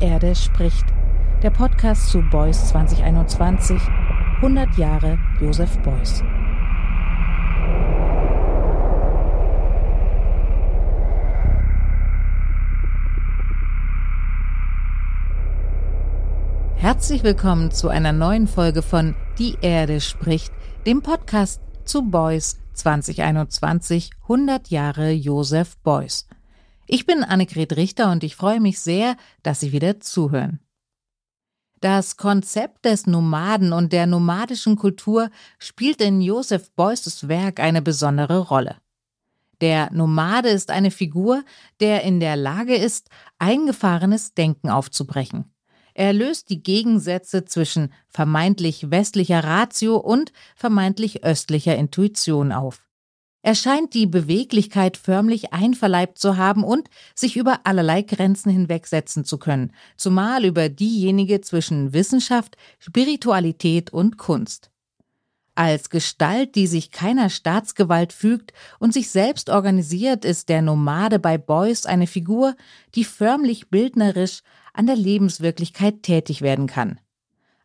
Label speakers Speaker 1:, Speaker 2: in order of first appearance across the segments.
Speaker 1: Erde spricht. Der Podcast zu Beuys 2021. 100 Jahre Josef Beuys. Herzlich willkommen zu einer neuen Folge von Die Erde spricht, dem Podcast zu Beuys 2021 100 Jahre Josef Beuys. Ich bin Annegret Richter und ich freue mich sehr, dass Sie wieder zuhören. Das Konzept des Nomaden und der nomadischen Kultur spielt in Joseph Beuys Werk eine besondere Rolle. Der Nomade ist eine Figur, der in der Lage ist, eingefahrenes Denken aufzubrechen. Er löst die Gegensätze zwischen vermeintlich westlicher Ratio und vermeintlich östlicher Intuition auf. Er scheint die Beweglichkeit förmlich einverleibt zu haben und sich über allerlei Grenzen hinwegsetzen zu können, zumal über diejenige zwischen Wissenschaft, Spiritualität und Kunst. Als Gestalt, die sich keiner Staatsgewalt fügt und sich selbst organisiert, ist der Nomade bei Beuys eine Figur, die förmlich bildnerisch an der Lebenswirklichkeit tätig werden kann.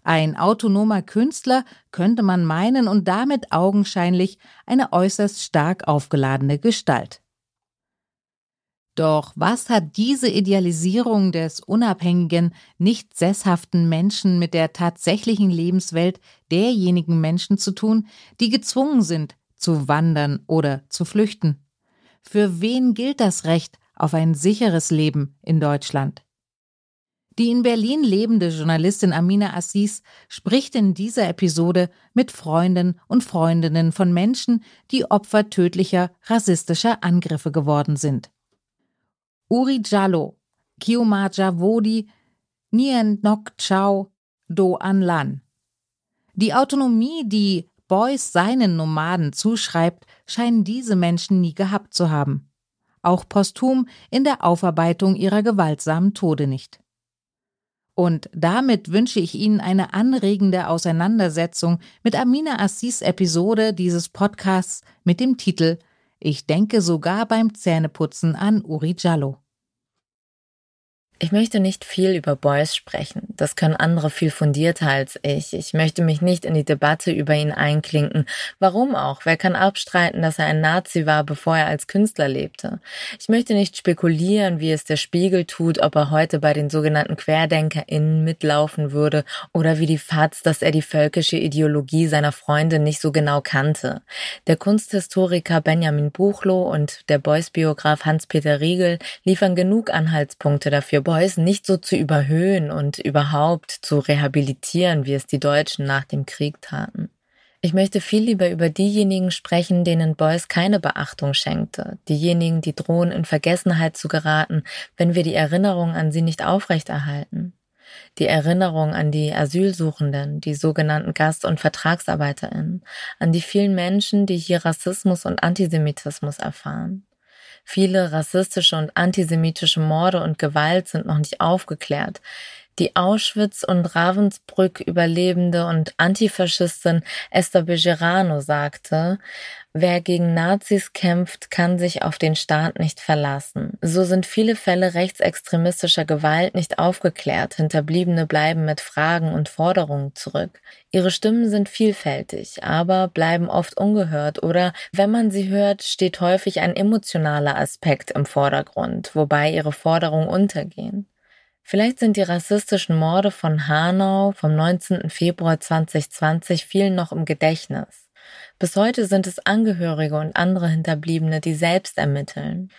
Speaker 1: Ein autonomer Künstler könnte man meinen und damit augenscheinlich eine äußerst stark aufgeladene Gestalt. Doch was hat diese Idealisierung des unabhängigen, nicht sesshaften Menschen mit der tatsächlichen Lebenswelt derjenigen Menschen zu tun, die gezwungen sind, zu wandern oder zu flüchten? Für wen gilt das Recht auf ein sicheres Leben in Deutschland? Die in Berlin lebende Journalistin Amina Assis spricht in dieser Episode mit Freunden und Freundinnen von Menschen, die Opfer tödlicher rassistischer Angriffe geworden sind. Uri Jallo, Kioma Javodi, Nien Nok Chao, Do An Lan. Die Autonomie, die Beuys seinen Nomaden zuschreibt, scheinen diese Menschen nie gehabt zu haben. Auch posthum in der Aufarbeitung ihrer gewaltsamen Tode nicht. Und damit wünsche ich Ihnen eine anregende Auseinandersetzung mit Amina Assis Episode dieses Podcasts mit dem Titel Ich denke sogar beim Zähneputzen an Uri Jallo.
Speaker 2: Ich möchte nicht viel über Beuys sprechen. Das können andere viel fundierter als ich. Ich möchte mich nicht in die Debatte über ihn einklinken. Warum auch? Wer kann abstreiten, dass er ein Nazi war, bevor er als Künstler lebte? Ich möchte nicht spekulieren, wie es der Spiegel tut, ob er heute bei den sogenannten QuerdenkerInnen mitlaufen würde oder wie die FAZ, dass er die völkische Ideologie seiner Freunde nicht so genau kannte. Der Kunsthistoriker Benjamin Buchloh und der Beuys-Biograf Hans-Peter Riegel liefern genug Anhaltspunkte dafür, Beuys nicht so zu überhöhen und überhaupt zu rehabilitieren, wie es die Deutschen nach dem Krieg taten. Ich möchte viel lieber über diejenigen sprechen, denen Beuys keine Beachtung schenkte, diejenigen, die drohen in Vergessenheit zu geraten, wenn wir die Erinnerung an sie nicht aufrechterhalten. Die Erinnerung an die Asylsuchenden, die sogenannten Gast- und Vertragsarbeiterinnen, an die vielen Menschen, die hier Rassismus und Antisemitismus erfahren. Viele rassistische und antisemitische Morde und Gewalt sind noch nicht aufgeklärt. Die Auschwitz- und Ravensbrück-Überlebende und Antifaschistin Esther Bejerano sagte, wer gegen Nazis kämpft, kann sich auf den Staat nicht verlassen. So sind viele Fälle rechtsextremistischer Gewalt nicht aufgeklärt. Hinterbliebene bleiben mit Fragen und Forderungen zurück. Ihre Stimmen sind vielfältig, aber bleiben oft ungehört oder wenn man sie hört, steht häufig ein emotionaler Aspekt im Vordergrund, wobei ihre Forderungen untergehen. Vielleicht sind die rassistischen Morde von Hanau vom 19. Februar 2020 vielen noch im Gedächtnis. Bis heute sind es Angehörige und andere Hinterbliebene, die selbst ermitteln.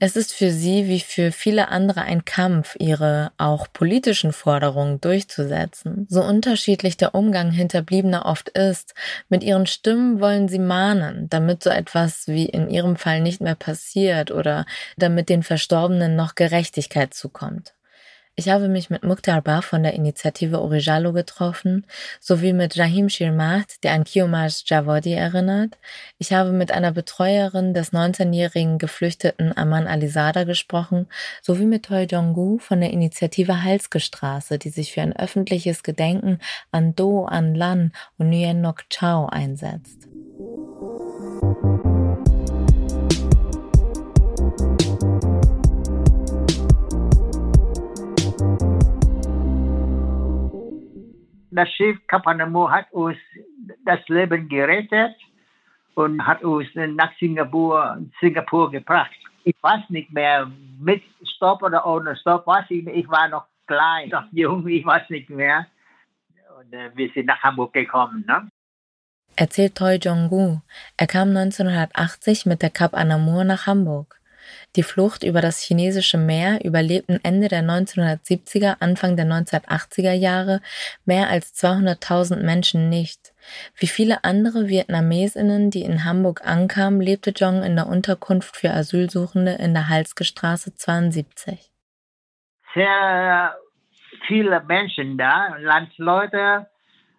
Speaker 2: Es ist für sie wie für viele andere ein Kampf, ihre auch politischen Forderungen durchzusetzen. So unterschiedlich der Umgang Hinterbliebener oft ist, mit ihren Stimmen wollen sie mahnen, damit so etwas wie in ihrem Fall nicht mehr passiert oder damit den Verstorbenen noch Gerechtigkeit zukommt. Ich habe mich mit Mukhtar Bar von der Initiative Orijalo getroffen, sowie mit Rahim Shirmat, der an Kiomaj Javodi erinnert. Ich habe mit einer Betreuerin des 19-jährigen Geflüchteten Aman Alizada gesprochen, sowie mit Toy Jonggu von der Initiative Halsgestraße, die sich für ein öffentliches Gedenken an Do An Lan und Nguyen Nok Chao einsetzt.
Speaker 3: Das Schiff Kapanemu hat uns das Leben gerettet und hat uns nach Singapur, Singapur gebracht. Ich weiß nicht mehr, mit Stopp oder ohne Stopp, weiß ich Ich war noch klein, noch jung, ich weiß nicht mehr. Und äh, wir sind nach Hamburg gekommen. Ne?
Speaker 2: Erzählt Toi Jong-gu. Er kam 1980 mit der Cap Anamur nach Hamburg. Die Flucht über das chinesische Meer überlebten Ende der 1970er, Anfang der 1980er Jahre mehr als 200.000 Menschen nicht. Wie viele andere Vietnamesinnen, die in Hamburg ankamen, lebte Jong in der Unterkunft für Asylsuchende in der Halske Straße 72.
Speaker 3: Sehr viele Menschen da, Landsleute,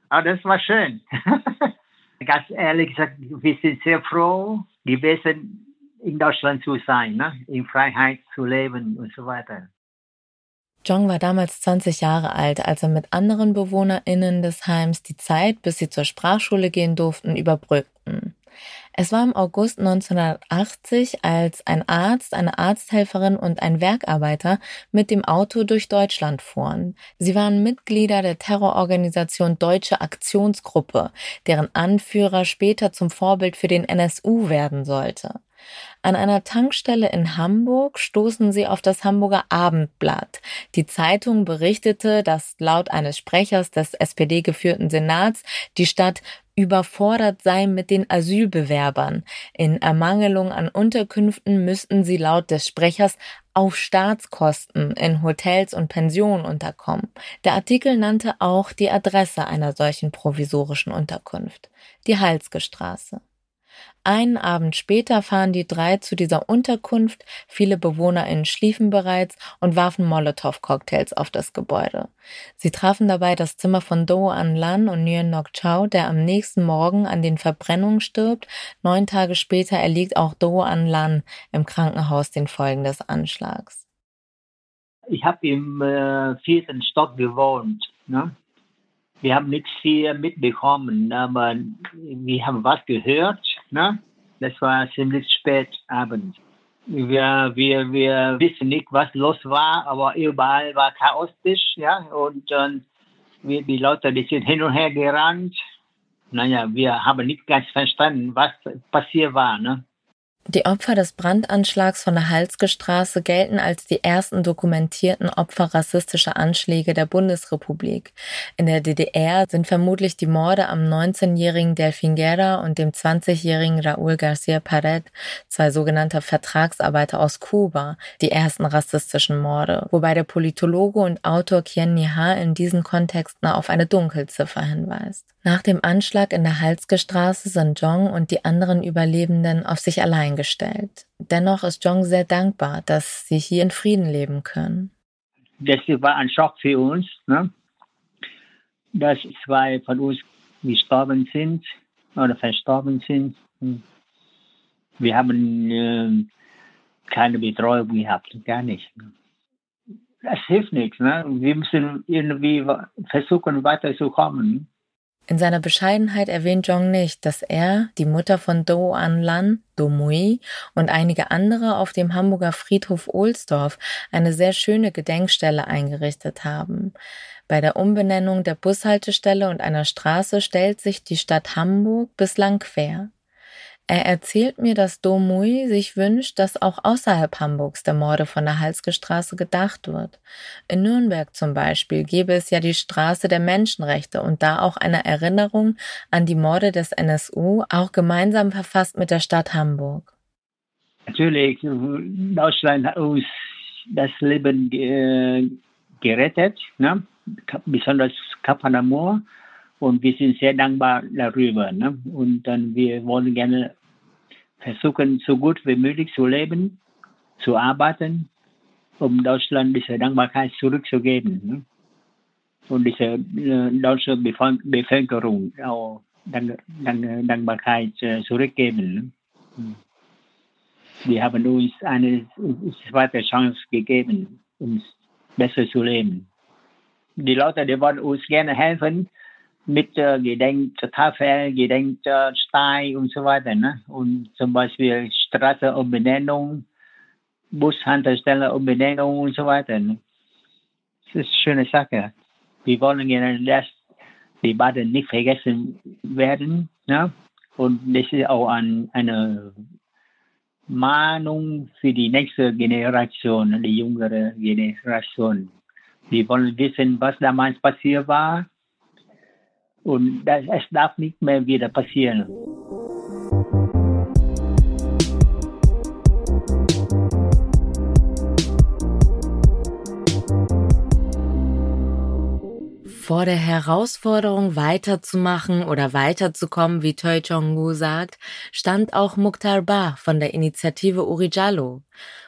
Speaker 3: aber das war schön. Ganz ehrlich gesagt, wir sind sehr froh gewesen, in Deutschland zu sein, ne? in Freiheit zu leben und so weiter.
Speaker 2: Jong war damals 20 Jahre alt, als er mit anderen BewohnerInnen des Heims die Zeit, bis sie zur Sprachschule gehen durften, überbrückten. Es war im August 1980, als ein Arzt, eine Arzthelferin und ein Werkarbeiter mit dem Auto durch Deutschland fuhren. Sie waren Mitglieder der Terrororganisation Deutsche Aktionsgruppe, deren Anführer später zum Vorbild für den NSU werden sollte. An einer Tankstelle in Hamburg stoßen sie auf das Hamburger Abendblatt. Die Zeitung berichtete, dass laut eines Sprechers des SPD geführten Senats die Stadt überfordert sei mit den Asylbewerbern. In Ermangelung an Unterkünften müssten sie laut des Sprechers auf Staatskosten in Hotels und Pensionen unterkommen. Der Artikel nannte auch die Adresse einer solchen provisorischen Unterkunft, die Halske Straße. Einen Abend später fahren die drei zu dieser Unterkunft, viele BewohnerInnen schliefen bereits und warfen Molotow-Cocktails auf das Gebäude. Sie trafen dabei das Zimmer von Do An Lan und Nguyen Nok Chao, der am nächsten Morgen an den Verbrennungen stirbt. Neun Tage später erliegt auch Do An Lan im Krankenhaus den Folgen des Anschlags.
Speaker 3: Ich habe im äh, vierten Stock gewohnt. Ne? Wir haben nichts viel mitbekommen, aber wir haben was gehört. Ne? Das war ziemlich spät abends. Wir, wir, wir wissen nicht, was los war, aber überall war chaotisch, ja, und dann wir, die Leute, die sind hin und her gerannt. Naja, wir haben nicht ganz verstanden, was passiert war, ne?
Speaker 2: Die Opfer des Brandanschlags von der Halske Straße gelten als die ersten dokumentierten Opfer rassistischer Anschläge der Bundesrepublik. In der DDR sind vermutlich die Morde am 19-jährigen Delfin Guerra und dem 20-jährigen Raúl García Pared, zwei sogenannte Vertragsarbeiter aus Kuba, die ersten rassistischen Morde, wobei der Politologe und Autor Kien Niha in diesen Kontexten auf eine Dunkelziffer hinweist. Nach dem Anschlag in der Halske Straße sind Jong und die anderen Überlebenden auf sich allein gestellt. Dennoch ist Jong sehr dankbar, dass sie hier in Frieden leben können.
Speaker 3: Das war ein Schock für uns, ne? dass zwei von uns gestorben sind oder verstorben sind. Wir haben äh, keine Betreuung gehabt, gar nicht. Das hilft nichts. Ne? Wir müssen irgendwie versuchen, weiterzukommen.
Speaker 2: In seiner Bescheidenheit erwähnt Jong nicht, dass er, die Mutter von Do An Lan, Do Mui und einige andere auf dem Hamburger Friedhof Ohlsdorf eine sehr schöne Gedenkstelle eingerichtet haben. Bei der Umbenennung der Bushaltestelle und einer Straße stellt sich die Stadt Hamburg bislang quer. Er erzählt mir, dass Domui sich wünscht, dass auch außerhalb Hamburgs der Morde von der Halske Straße gedacht wird. In Nürnberg zum Beispiel gäbe es ja die Straße der Menschenrechte und da auch eine Erinnerung an die Morde des NSU, auch gemeinsam verfasst mit der Stadt Hamburg.
Speaker 3: Natürlich, Deutschland hat uns das Leben gerettet, ne? besonders Kapanamur. Und wir sind sehr dankbar darüber. Ne? Und dann wir wollen gerne versuchen, so gut wie möglich zu leben, zu arbeiten, um Deutschland diese Dankbarkeit zurückzugeben. Ne? Und diese äh, deutsche Bevölkerung auch Dank, Dank, Dankbarkeit äh, zurückgeben. Ne? Hm. Wir haben uns eine zweite Chance gegeben, uns besser zu leben. Die Leute, die wollen uns gerne helfen, mit äh, Gedenktafel, Gedenkstein und so weiter. Ne? Und zum Beispiel Straßenumbenennung, Bushaltestelle Umbenennung und so weiter. Ne? Das ist eine schöne Sache. Wir wollen gerne das Debatte nicht vergessen werden. Ne? Und das ist auch ein, eine Mahnung für die nächste Generation, die jüngere Generation. Wir wollen wissen, was damals passiert war. Und das, es darf nicht mehr wieder passieren.
Speaker 2: Vor der Herausforderung weiterzumachen oder weiterzukommen, wie Toi Chong-gu sagt, stand auch Mukhtar Ba von der Initiative Urijallo.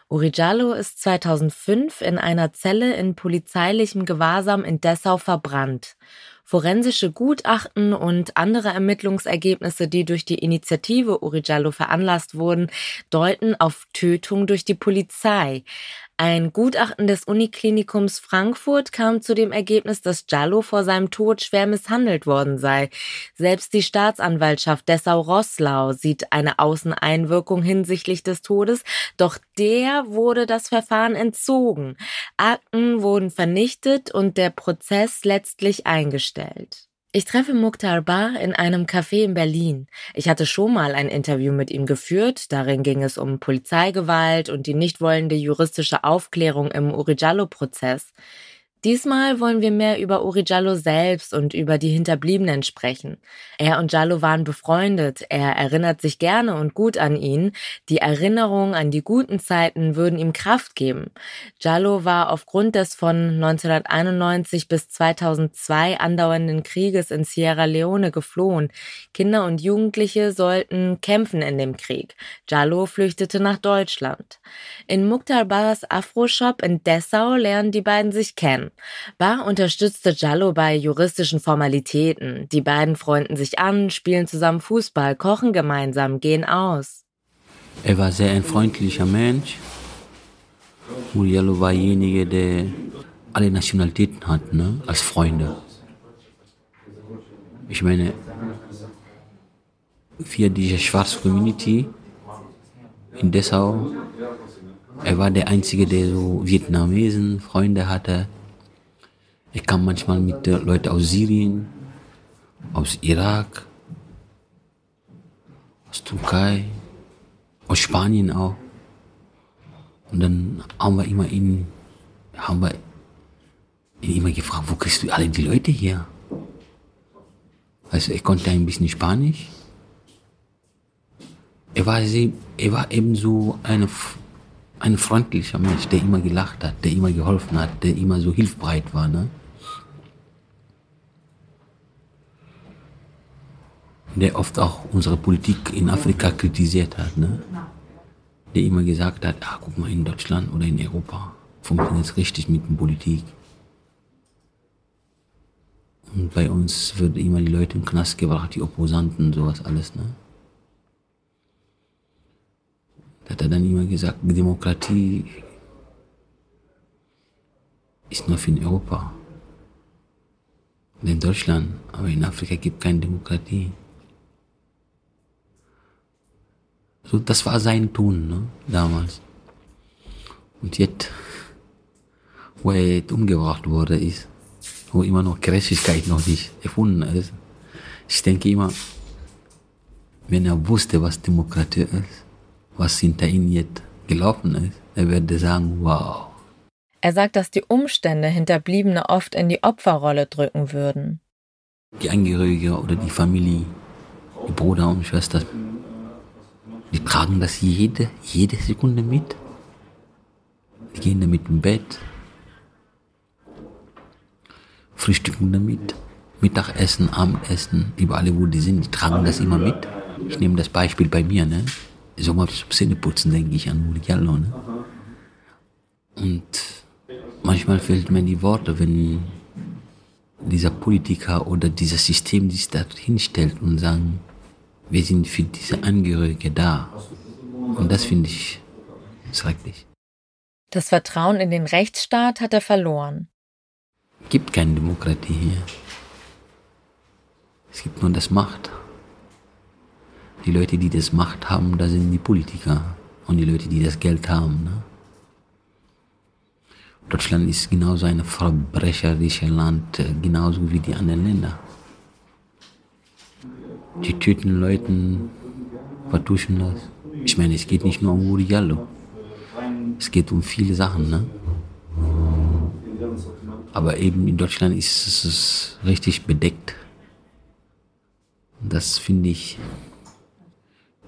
Speaker 2: Urijallo ist 2005 in einer Zelle in polizeilichem Gewahrsam in Dessau verbrannt. Forensische Gutachten und andere Ermittlungsergebnisse, die durch die Initiative Urijallo veranlasst wurden, deuten auf Tötung durch die Polizei. Ein Gutachten des Uniklinikums Frankfurt kam zu dem Ergebnis, dass Giallo vor seinem Tod schwer misshandelt worden sei. Selbst die Staatsanwaltschaft Dessau-Rosslau sieht eine Außeneinwirkung hinsichtlich des Todes, doch der wurde das Verfahren entzogen. Akten wurden vernichtet und der Prozess letztlich eingestellt. Ich treffe Mukhtar Ba in einem Café in Berlin. Ich hatte schon mal ein Interview mit ihm geführt. Darin ging es um Polizeigewalt und die nicht wollende juristische Aufklärung im Urijallo-Prozess. Diesmal wollen wir mehr über Uri Jallo selbst und über die Hinterbliebenen sprechen. Er und Jallo waren befreundet, er erinnert sich gerne und gut an ihn. Die Erinnerung an die guten Zeiten würden ihm Kraft geben. Jallo war aufgrund des von 1991 bis 2002 andauernden Krieges in Sierra Leone geflohen. Kinder und Jugendliche sollten kämpfen in dem Krieg. Jallo flüchtete nach Deutschland. In Mukhtar Bas Afro-Shop in Dessau lernen die beiden sich kennen. Bar unterstützte Jallo bei juristischen Formalitäten. Die beiden freunden sich an, spielen zusammen Fußball, kochen gemeinsam, gehen aus.
Speaker 4: Er war sehr ein freundlicher Mensch. Muriello war derjenige, der alle Nationalitäten hat, ne, als Freunde. Ich meine, für diese schwarze Community in Dessau, er war der Einzige, der so Vietnamesen Freunde hatte. Ich kam manchmal mit Leuten aus Syrien, aus Irak, aus Türkei, aus Spanien auch. Und dann haben wir immer ihn, haben wir ihn immer gefragt, wo kriegst du alle die Leute hier? Also ich konnte ein bisschen Spanisch. Er war, sehr, er war eben so eine, ein freundlicher Mensch, der immer gelacht hat, der immer geholfen hat, der immer so hilfbereit war. Ne? Der oft auch unsere Politik in Afrika kritisiert hat, ne? der immer gesagt hat, ah, guck mal, in Deutschland oder in Europa funktioniert es richtig mit der Politik. Und bei uns wird immer die Leute im Knast gebracht, die Opposanten, sowas alles. Ne? Da hat er dann immer gesagt, Demokratie ist nur für in Europa. in Deutschland, aber in Afrika gibt es keine Demokratie. So, das war sein Tun ne, damals. Und jetzt, wo er jetzt umgebracht wurde, ist, wo immer noch Gerechtigkeit noch nicht erfunden ist. Ich denke immer, wenn er wusste, was Demokratie ist, was hinter ihm jetzt gelaufen ist, er würde sagen, wow.
Speaker 2: Er sagt, dass die Umstände Hinterbliebene oft in die Opferrolle drücken würden.
Speaker 4: Die Angehörige oder die Familie, die Bruder und Schwester die tragen das jede, jede Sekunde mit. Die gehen damit im Bett, frühstücken damit, Mittagessen, Abendessen, überall wo die sind, die tragen das immer mit. Ich nehme das Beispiel bei mir, ne? So mal zum Zähneputzen denke ich an Uri ne? Und manchmal fehlt mir die Worte, wenn dieser Politiker oder dieses System sich da hinstellt und sagen, wir sind für diese Angehörige da. Und das finde ich schrecklich.
Speaker 2: Das Vertrauen in den Rechtsstaat hat er verloren.
Speaker 4: Es gibt keine Demokratie hier. Es gibt nur das Macht. Die Leute, die das Macht haben, da sind die Politiker und die Leute, die das Geld haben. Ne? Deutschland ist genauso ein verbrecherisches Land, äh, genauso wie die anderen Länder. Die töten Leuten, vertuschen das. Ich meine, es geht nicht nur um Uri Jallo. Es geht um viele Sachen, ne? Aber eben in Deutschland ist es richtig bedeckt. Das finde ich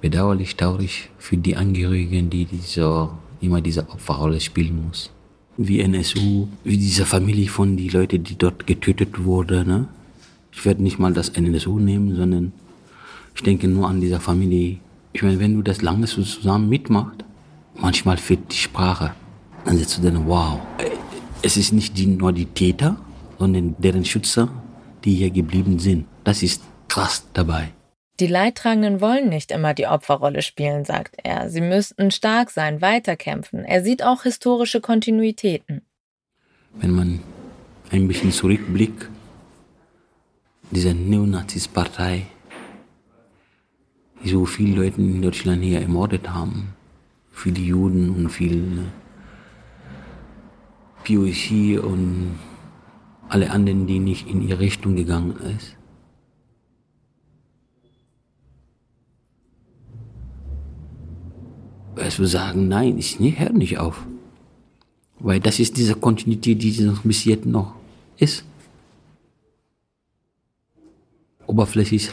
Speaker 4: bedauerlich, traurig für die Angehörigen, die diese, immer diese Opferrolle spielen muss. Wie NSU, wie diese Familie von den Leuten, die dort getötet wurden. Ne? Ich werde nicht mal das NSU nehmen, sondern ich denke nur an diese Familie. Ich meine, wenn du das lange so zusammen mitmachst, manchmal fehlt die Sprache. Dann sitzt du dann, wow, es ist nicht die, nur die Täter, sondern deren Schützer, die hier geblieben sind. Das ist krass dabei.
Speaker 2: Die Leidtragenden wollen nicht immer die Opferrolle spielen, sagt er. Sie müssten stark sein, weiterkämpfen. Er sieht auch historische Kontinuitäten.
Speaker 4: Wenn man ein bisschen zurückblickt, diese Neonazis-Partei, die so viele Leute in Deutschland hier ermordet haben, viele Juden und viele POC und alle anderen, die nicht in ihre Richtung gegangen sind. Also sagen, nein, ich nee, hör nicht auf. Weil das ist diese Kontinuität, die noch bis jetzt noch ist. Oberflächlich.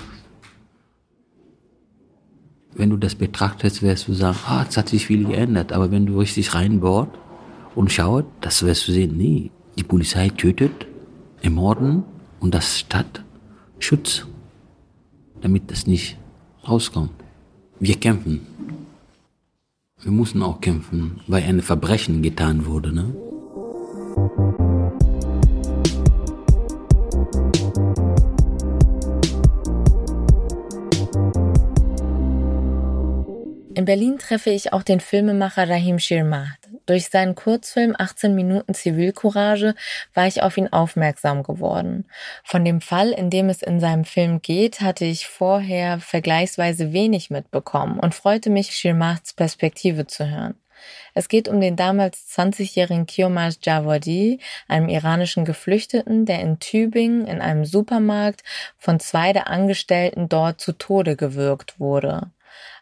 Speaker 4: Das betrachtest, wirst du sagen, ah, es hat sich viel geändert. Aber wenn du richtig reinbohrt und schaut, das wirst du sehen, nee, die Polizei tötet, ermorden und das Stadt schützt, damit das nicht rauskommt. Wir kämpfen. Wir mussten auch kämpfen, weil ein Verbrechen getan wurde. Ne?
Speaker 2: In Berlin treffe ich auch den Filmemacher Rahim Shirmah. Durch seinen Kurzfilm 18 Minuten Zivilcourage war ich auf ihn aufmerksam geworden. Von dem Fall, in dem es in seinem Film geht, hatte ich vorher vergleichsweise wenig mitbekommen und freute mich, Shirmahs Perspektive zu hören. Es geht um den damals 20-jährigen Kiomaj Javadi, einem iranischen Geflüchteten, der in Tübingen in einem Supermarkt von zwei der Angestellten dort zu Tode gewürgt wurde.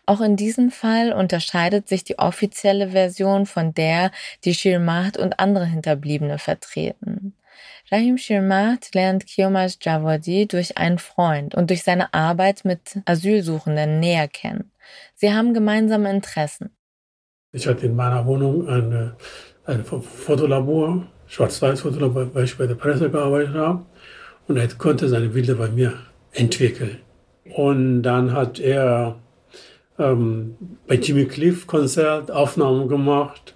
Speaker 2: Auch in diesem Fall unterscheidet sich die offizielle Version von der, die Shirmat und andere Hinterbliebene vertreten. Rahim Shirmat lernt Kiomaj Javadi durch einen Freund und durch seine Arbeit mit Asylsuchenden näher kennen. Sie haben gemeinsame Interessen.
Speaker 5: Ich hatte in meiner Wohnung ein, ein Fotolabor, Schwarz-Weiß-Fotolabor, weil ich bei der Presse gearbeitet habe. Und er konnte seine Bilder bei mir entwickeln. Und dann hat er ähm, bei Jimmy Cliff Konzert Aufnahmen gemacht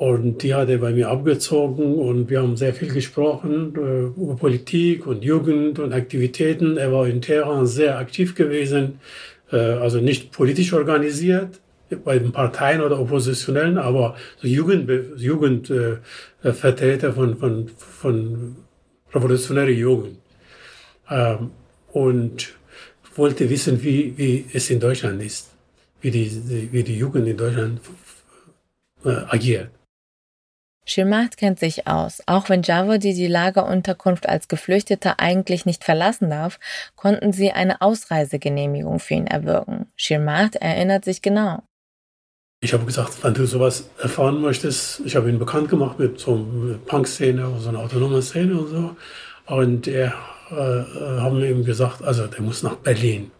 Speaker 5: und die hat er bei mir abgezogen und wir haben sehr viel gesprochen äh, über Politik und Jugend und Aktivitäten. Er war in Teheran sehr aktiv gewesen, äh, also nicht politisch organisiert bei den Parteien oder Oppositionellen, aber so Jugend, Jugendvertreter äh, von, von, von revolutionärer Jugend. Ähm, und wollte wissen, wie, wie es in Deutschland ist wie die, wie die Jugend in Deutschland äh, agiert.
Speaker 2: Shirmat kennt sich aus. Auch wenn Javadi die Lagerunterkunft als Geflüchteter eigentlich nicht verlassen darf, konnten sie eine Ausreisegenehmigung für ihn erwirken. Shirmat erinnert sich genau.
Speaker 5: Ich habe gesagt, wenn du sowas erfahren möchtest, ich habe ihn bekannt gemacht mit so einer Punk-Szene, so einer autonomen Szene und so. Und er äh, äh haben ihm gesagt, also der muss nach Berlin.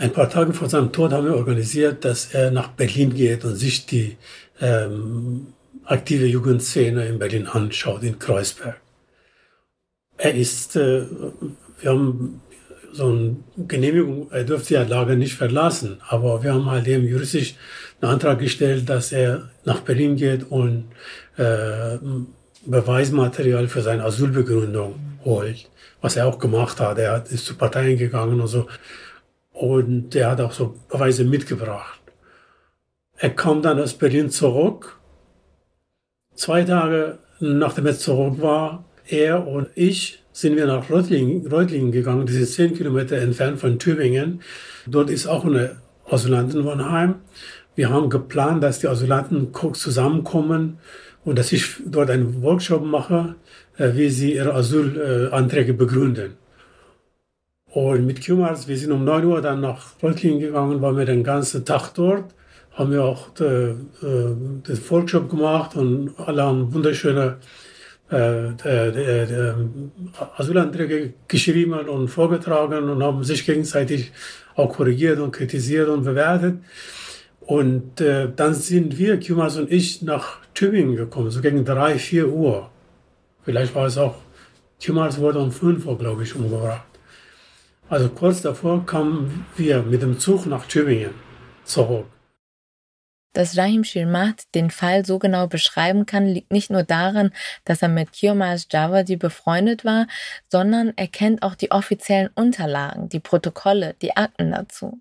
Speaker 5: Ein paar Tage vor seinem Tod haben wir organisiert, dass er nach Berlin geht und sich die ähm, aktive Jugendszene in Berlin anschaut, in Kreuzberg. Er ist, äh, wir haben so eine Genehmigung, er dürfte ja Lager nicht verlassen, aber wir haben halt eben juristisch einen Antrag gestellt, dass er nach Berlin geht und äh, Beweismaterial für seine Asylbegründung holt, was er auch gemacht hat. Er ist zu Parteien gegangen und so. Und er hat auch so Beweise mitgebracht. Er kam dann aus Berlin zurück. Zwei Tage nachdem er zurück war, er und ich sind wir nach Reutlingen gegangen. Das ist zehn Kilometer entfernt von Tübingen. Dort ist auch eine Asylantenwohnheim. Wir haben geplant, dass die Asylanten zusammenkommen und dass ich dort einen Workshop mache, äh, wie sie ihre Asylanträge begründen. Und mit Kumars, wir sind um 9 Uhr dann nach Reutlingen gegangen, waren wir den ganzen Tag dort, haben wir auch äh, den Workshop gemacht und alle haben wunderschöne äh, Asylanträge geschrieben und vorgetragen und haben sich gegenseitig auch korrigiert und kritisiert und bewertet. Und äh, dann sind wir, Kumas und ich, nach Tübingen gekommen, so gegen drei, vier Uhr. Vielleicht war es auch, Kumas wurde um fünf Uhr, glaube ich, umgebracht. Also kurz davor kamen wir mit dem Zug nach Tübingen zurück.
Speaker 2: Dass Rahim Shirmat den Fall so genau beschreiben kann, liegt nicht nur daran, dass er mit Kiyomas Javadi befreundet war, sondern er kennt auch die offiziellen Unterlagen, die Protokolle, die Akten dazu.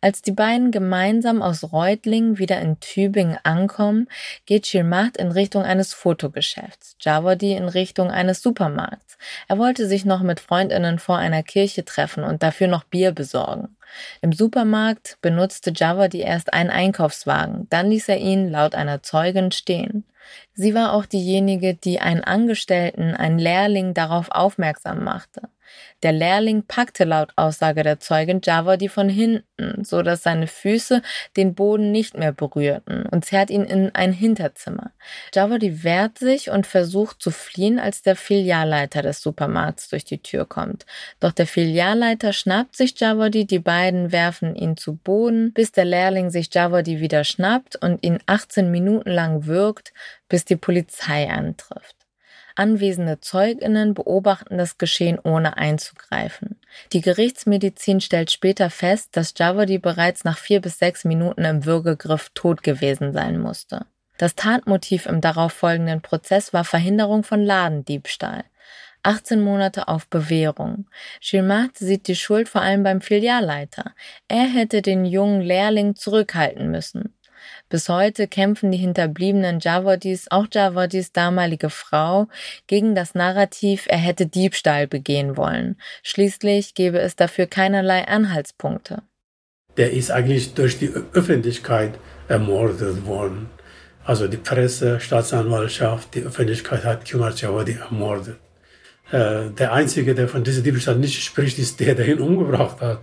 Speaker 2: Als die beiden gemeinsam aus Reutlingen wieder in Tübingen ankommen, geht Shirmat in Richtung eines Fotogeschäfts, Javadi in Richtung eines Supermarkts. Er wollte sich noch mit Freundinnen vor einer Kirche treffen und dafür noch Bier besorgen. Im Supermarkt benutzte Javadi erst einen Einkaufswagen, dann ließ er ihn laut einer Zeugin stehen. Sie war auch diejenige, die einen Angestellten, einen Lehrling darauf aufmerksam machte. Der Lehrling packte laut Aussage der Zeugin Javadi von hinten, so dass seine Füße den Boden nicht mehr berührten und zerrt ihn in ein Hinterzimmer. Javadi wehrt sich und versucht zu fliehen, als der Filialleiter des Supermarkts durch die Tür kommt. Doch der Filialleiter schnappt sich Javadi, die beiden werfen ihn zu Boden, bis der Lehrling sich Javadi wieder schnappt und ihn 18 Minuten lang wirkt, bis die Polizei antrifft. Anwesende Zeuginnen beobachten das Geschehen ohne einzugreifen. Die Gerichtsmedizin stellt später fest, dass Javadi bereits nach vier bis sechs Minuten im Würgegriff tot gewesen sein musste. Das Tatmotiv im darauffolgenden Prozess war Verhinderung von Ladendiebstahl. 18 Monate auf Bewährung. Schilmat sieht die Schuld vor allem beim Filialleiter. Er hätte den jungen Lehrling zurückhalten müssen. Bis heute kämpfen die hinterbliebenen Jawadis, auch Jawadis damalige Frau, gegen das Narrativ, er hätte Diebstahl begehen wollen. Schließlich gäbe es dafür keinerlei Anhaltspunkte.
Speaker 5: Der ist eigentlich durch die Öffentlichkeit ermordet worden. Also die Presse, Staatsanwaltschaft, die Öffentlichkeit hat Kumar Jawadi ermordet. Äh, der Einzige, der von diesem Diebstahl nicht spricht, ist der, der ihn umgebracht hat.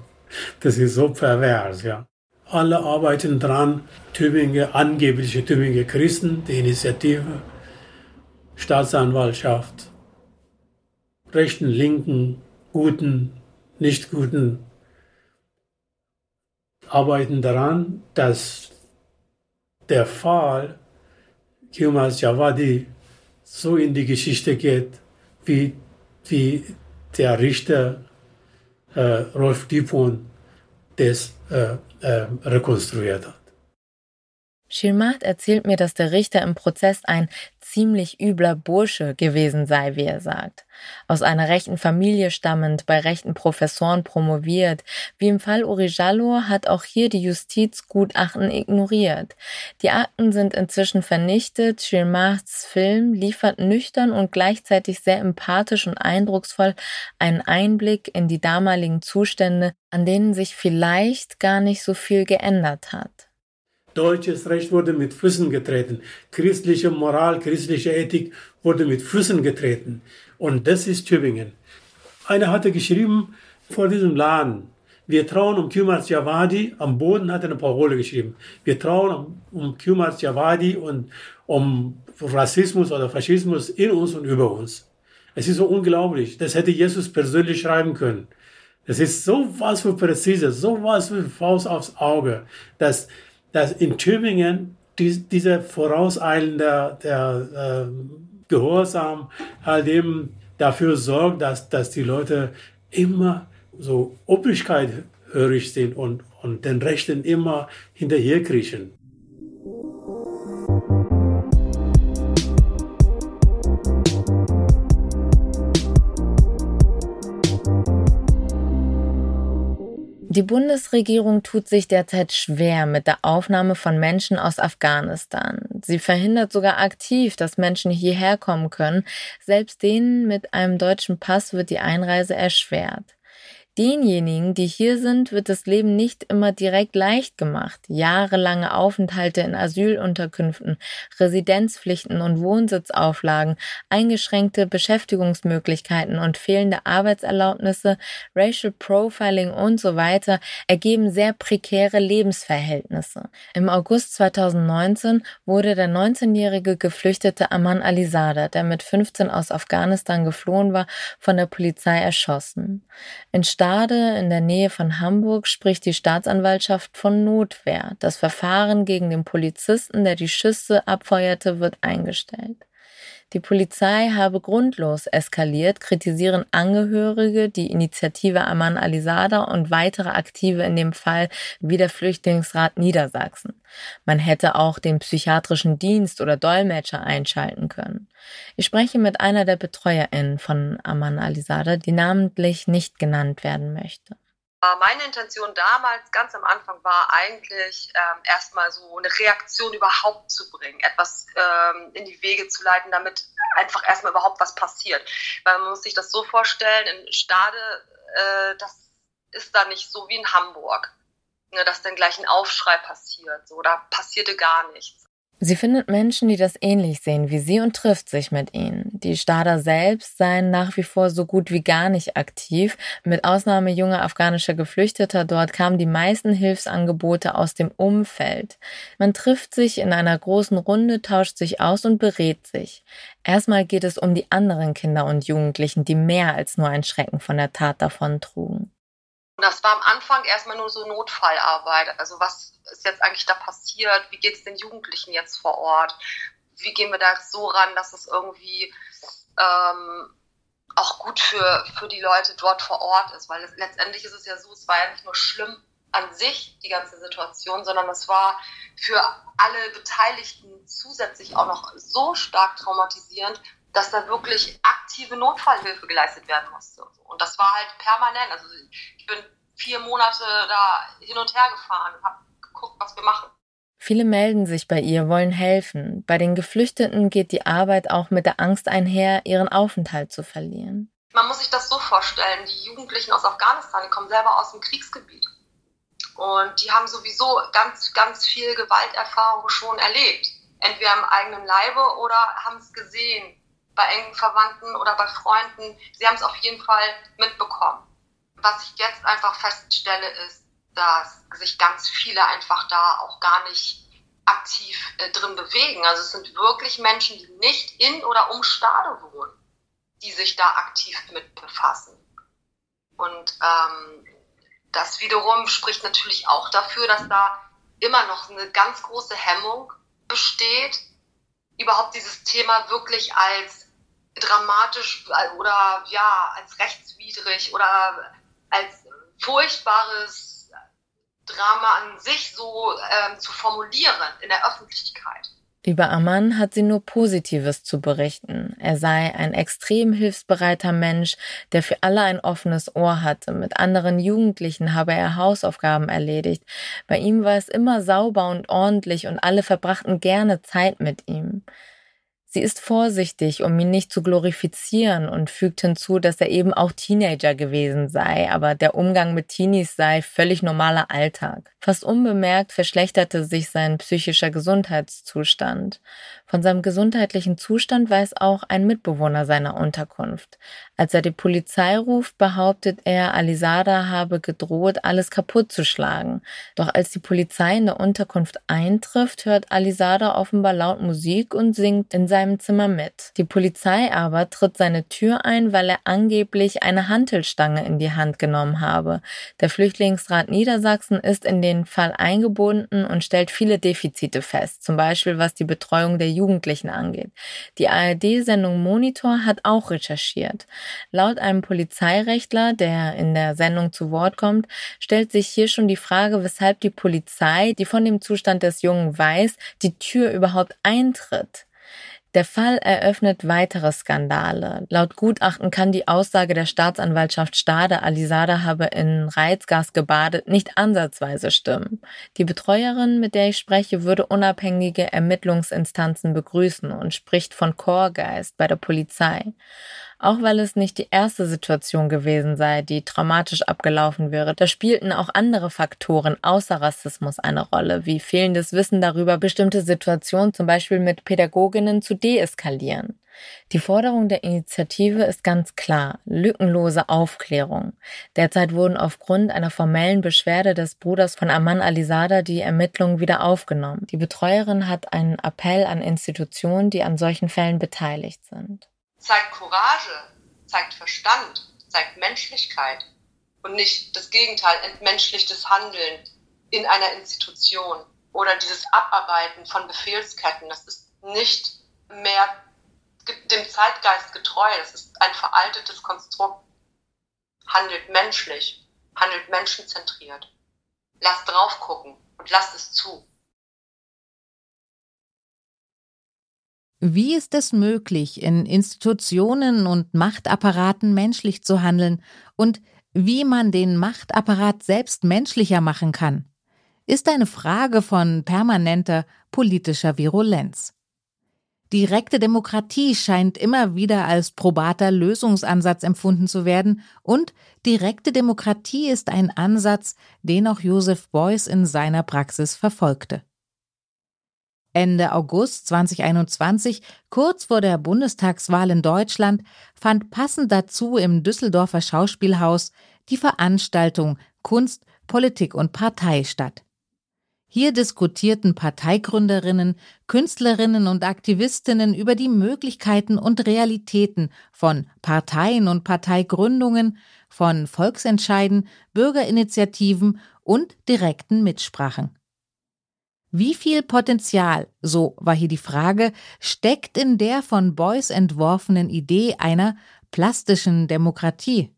Speaker 5: Das ist so pervers, ja. Alle arbeiten dran, Tübingen, angebliche Tübinger Christen, die Initiative, Staatsanwaltschaft, rechten, linken, guten, nicht guten, arbeiten daran, dass der Fall Kiumas Javadi so in die Geschichte geht, wie, wie der Richter äh, Rolf Dupont das äh, äh,
Speaker 2: Schirmat erzählt mir, dass der Richter im Prozess ein ziemlich übler Bursche gewesen sei, wie er sagt. Aus einer rechten Familie stammend, bei rechten Professoren promoviert. Wie im Fall Urijallo hat auch hier die Justiz Gutachten ignoriert. Die Akten sind inzwischen vernichtet. Schirmats Film liefert nüchtern und gleichzeitig sehr empathisch und eindrucksvoll einen Einblick in die damaligen Zustände, an denen sich vielleicht gar nicht so viel geändert hat.
Speaker 5: Deutsches Recht wurde mit Füßen getreten. Christliche Moral, christliche Ethik wurde mit Füßen getreten. Und das ist Tübingen. Einer hatte geschrieben vor diesem Laden, wir trauen um Kumars Javadi, am Boden hat er eine Parole geschrieben. Wir trauen um Kumars Javadi und um Rassismus oder Faschismus in uns und über uns. Es ist so unglaublich. Das hätte Jesus persönlich schreiben können. Das ist so was für präzise, so was für Faust aufs Auge, dass dass in Tübingen die, dieser vorauseilende der, äh, Gehorsam halt eben dafür sorgt, dass, dass die Leute immer so obrigkeithörig sind und, und den Rechten immer hinterherkriechen.
Speaker 2: Die Bundesregierung tut sich derzeit schwer mit der Aufnahme von Menschen aus Afghanistan. Sie verhindert sogar aktiv, dass Menschen hierher kommen können. Selbst denen mit einem deutschen Pass wird die Einreise erschwert. Denjenigen, die hier sind, wird das Leben nicht immer direkt leicht gemacht. Jahrelange Aufenthalte in Asylunterkünften, Residenzpflichten und Wohnsitzauflagen, eingeschränkte Beschäftigungsmöglichkeiten und fehlende Arbeitserlaubnisse, Racial Profiling und so weiter ergeben sehr prekäre Lebensverhältnisse. Im August 2019 wurde der 19-jährige geflüchtete Aman Alizada, der mit 15 aus Afghanistan geflohen war, von der Polizei erschossen. In Stade in der Nähe von Hamburg spricht die Staatsanwaltschaft von Notwehr. Das Verfahren gegen den Polizisten, der die Schüsse abfeuerte, wird eingestellt. Die Polizei habe grundlos eskaliert, kritisieren Angehörige die Initiative Aman Alisada und weitere Aktive in dem Fall wie der Flüchtlingsrat Niedersachsen. Man hätte auch den psychiatrischen Dienst oder Dolmetscher einschalten können. Ich spreche mit einer der BetreuerInnen von Aman Alisada, die namentlich nicht genannt werden möchte.
Speaker 6: Meine Intention damals, ganz am Anfang, war eigentlich ähm, erstmal so eine Reaktion überhaupt zu bringen, etwas ähm, in die Wege zu leiten, damit einfach erstmal überhaupt was passiert. Weil man muss sich das so vorstellen, in Stade, äh, das ist da nicht so wie in Hamburg, ne, dass dann gleich ein Aufschrei passiert. So, da passierte gar nichts.
Speaker 2: Sie findet Menschen, die das ähnlich sehen wie sie und trifft sich mit ihnen. Die Stader selbst seien nach wie vor so gut wie gar nicht aktiv. Mit Ausnahme junger afghanischer Geflüchteter dort kamen die meisten Hilfsangebote aus dem Umfeld. Man trifft sich in einer großen Runde, tauscht sich aus und berät sich. Erstmal geht es um die anderen Kinder und Jugendlichen, die mehr als nur ein Schrecken von der Tat davontrugen.
Speaker 6: Das war am Anfang erstmal nur so Notfallarbeit. Also was ist jetzt eigentlich da passiert? Wie geht es den Jugendlichen jetzt vor Ort? Wie gehen wir da so ran, dass es irgendwie ähm, auch gut für, für die Leute dort vor Ort ist? Weil es, letztendlich ist es ja so, es war ja nicht nur schlimm an sich, die ganze Situation, sondern es war für alle Beteiligten zusätzlich auch noch so stark traumatisierend, dass da wirklich aktive Notfallhilfe geleistet werden musste. Und das war halt permanent. Also ich bin vier Monate da hin und her gefahren und habe geguckt, was wir machen.
Speaker 2: Viele melden sich bei ihr, wollen helfen. Bei den Geflüchteten geht die Arbeit auch mit der Angst einher, ihren Aufenthalt zu verlieren.
Speaker 6: Man muss sich das so vorstellen, die Jugendlichen aus Afghanistan, die kommen selber aus dem Kriegsgebiet. Und die haben sowieso ganz, ganz viel Gewalterfahrung schon erlebt. Entweder im eigenen Leibe oder haben es gesehen bei engen Verwandten oder bei Freunden. Sie haben es auf jeden Fall mitbekommen. Was ich jetzt einfach feststelle, ist, dass sich ganz viele einfach da auch gar nicht aktiv äh, drin bewegen. Also es sind wirklich Menschen, die nicht in oder um Stade wohnen, die sich da aktiv mit befassen. Und ähm, das wiederum spricht natürlich auch dafür, dass da immer noch eine ganz große Hemmung besteht, überhaupt dieses Thema wirklich als dramatisch oder ja, als rechtswidrig oder als furchtbares Drama an sich so ähm, zu formulieren in der Öffentlichkeit.
Speaker 2: Über Aman hat sie nur Positives zu berichten. Er sei ein extrem hilfsbereiter Mensch, der für alle ein offenes Ohr hatte. Mit anderen Jugendlichen habe er Hausaufgaben erledigt. Bei ihm war es immer sauber und ordentlich und alle verbrachten gerne Zeit mit ihm. Sie ist vorsichtig, um ihn nicht zu glorifizieren und fügt hinzu, dass er eben auch Teenager gewesen sei, aber der Umgang mit Teenies sei völlig normaler Alltag. Fast unbemerkt verschlechterte sich sein psychischer Gesundheitszustand. Von seinem gesundheitlichen Zustand weiß auch ein Mitbewohner seiner Unterkunft. Als er die Polizei ruft, behauptet er, Alisada habe gedroht, alles kaputt zu schlagen. Doch als die Polizei in der Unterkunft eintrifft, hört Alisada offenbar laut Musik und singt in seinem Zimmer mit. Die Polizei aber tritt seine Tür ein, weil er angeblich eine Hantelstange in die Hand genommen habe. Der Flüchtlingsrat Niedersachsen ist in den Fall eingebunden und stellt viele Defizite fest, zum Beispiel was die Betreuung der Jugendlichen angeht. Die ARD-Sendung Monitor hat auch recherchiert. Laut einem Polizeirechtler, der in der Sendung zu Wort kommt, stellt sich hier schon die Frage, weshalb die Polizei, die von dem Zustand des Jungen weiß, die Tür überhaupt eintritt. Der Fall eröffnet weitere Skandale. Laut Gutachten kann die Aussage der Staatsanwaltschaft Stade, Alisada habe in Reizgas gebadet, nicht ansatzweise stimmen. Die Betreuerin, mit der ich spreche, würde unabhängige Ermittlungsinstanzen begrüßen und spricht von Chorgeist bei der Polizei. Auch weil es nicht die erste Situation gewesen sei, die traumatisch abgelaufen wäre, da spielten auch andere Faktoren außer Rassismus eine Rolle, wie fehlendes Wissen darüber, bestimmte Situationen zum Beispiel mit Pädagoginnen zu deeskalieren. Die Forderung der Initiative ist ganz klar, lückenlose Aufklärung. Derzeit wurden aufgrund einer formellen Beschwerde des Bruders von Aman Alisada die Ermittlungen wieder aufgenommen. Die Betreuerin hat einen Appell an Institutionen, die an solchen Fällen beteiligt sind.
Speaker 6: Zeigt Courage, zeigt Verstand, zeigt Menschlichkeit und nicht das Gegenteil, entmenschlichtes Handeln in einer Institution oder dieses Abarbeiten von Befehlsketten. Das ist nicht mehr dem Zeitgeist getreu. Es ist ein veraltetes Konstrukt. Handelt menschlich, handelt menschenzentriert. Lasst drauf gucken und lasst es zu.
Speaker 1: Wie ist es möglich, in Institutionen und Machtapparaten menschlich zu handeln und wie man den Machtapparat selbst menschlicher machen kann, ist eine Frage von permanenter politischer Virulenz. Direkte Demokratie scheint immer wieder als probater Lösungsansatz empfunden zu werden und direkte Demokratie ist ein Ansatz, den auch Joseph Beuys in seiner Praxis verfolgte. Ende August 2021, kurz vor der Bundestagswahl in Deutschland, fand passend dazu im Düsseldorfer Schauspielhaus die Veranstaltung Kunst, Politik und Partei statt. Hier diskutierten Parteigründerinnen, Künstlerinnen und Aktivistinnen über die Möglichkeiten und Realitäten von Parteien und Parteigründungen, von Volksentscheiden, Bürgerinitiativen und direkten Mitsprachen. Wie viel Potenzial, so war hier die Frage, steckt in der von Beuys entworfenen Idee einer plastischen Demokratie?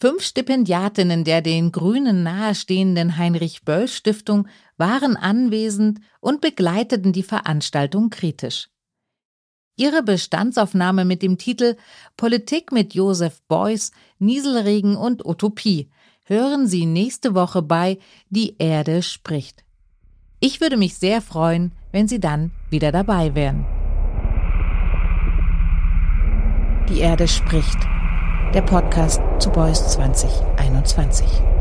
Speaker 1: Fünf Stipendiatinnen der den Grünen nahestehenden Heinrich Böll Stiftung waren anwesend und begleiteten die Veranstaltung kritisch. Ihre Bestandsaufnahme mit dem Titel Politik mit Joseph Beuys, Nieselregen und Utopie hören Sie nächste Woche bei Die Erde spricht. Ich würde mich sehr freuen, wenn Sie dann wieder dabei wären. Die Erde spricht der Podcast zu Boys 2021.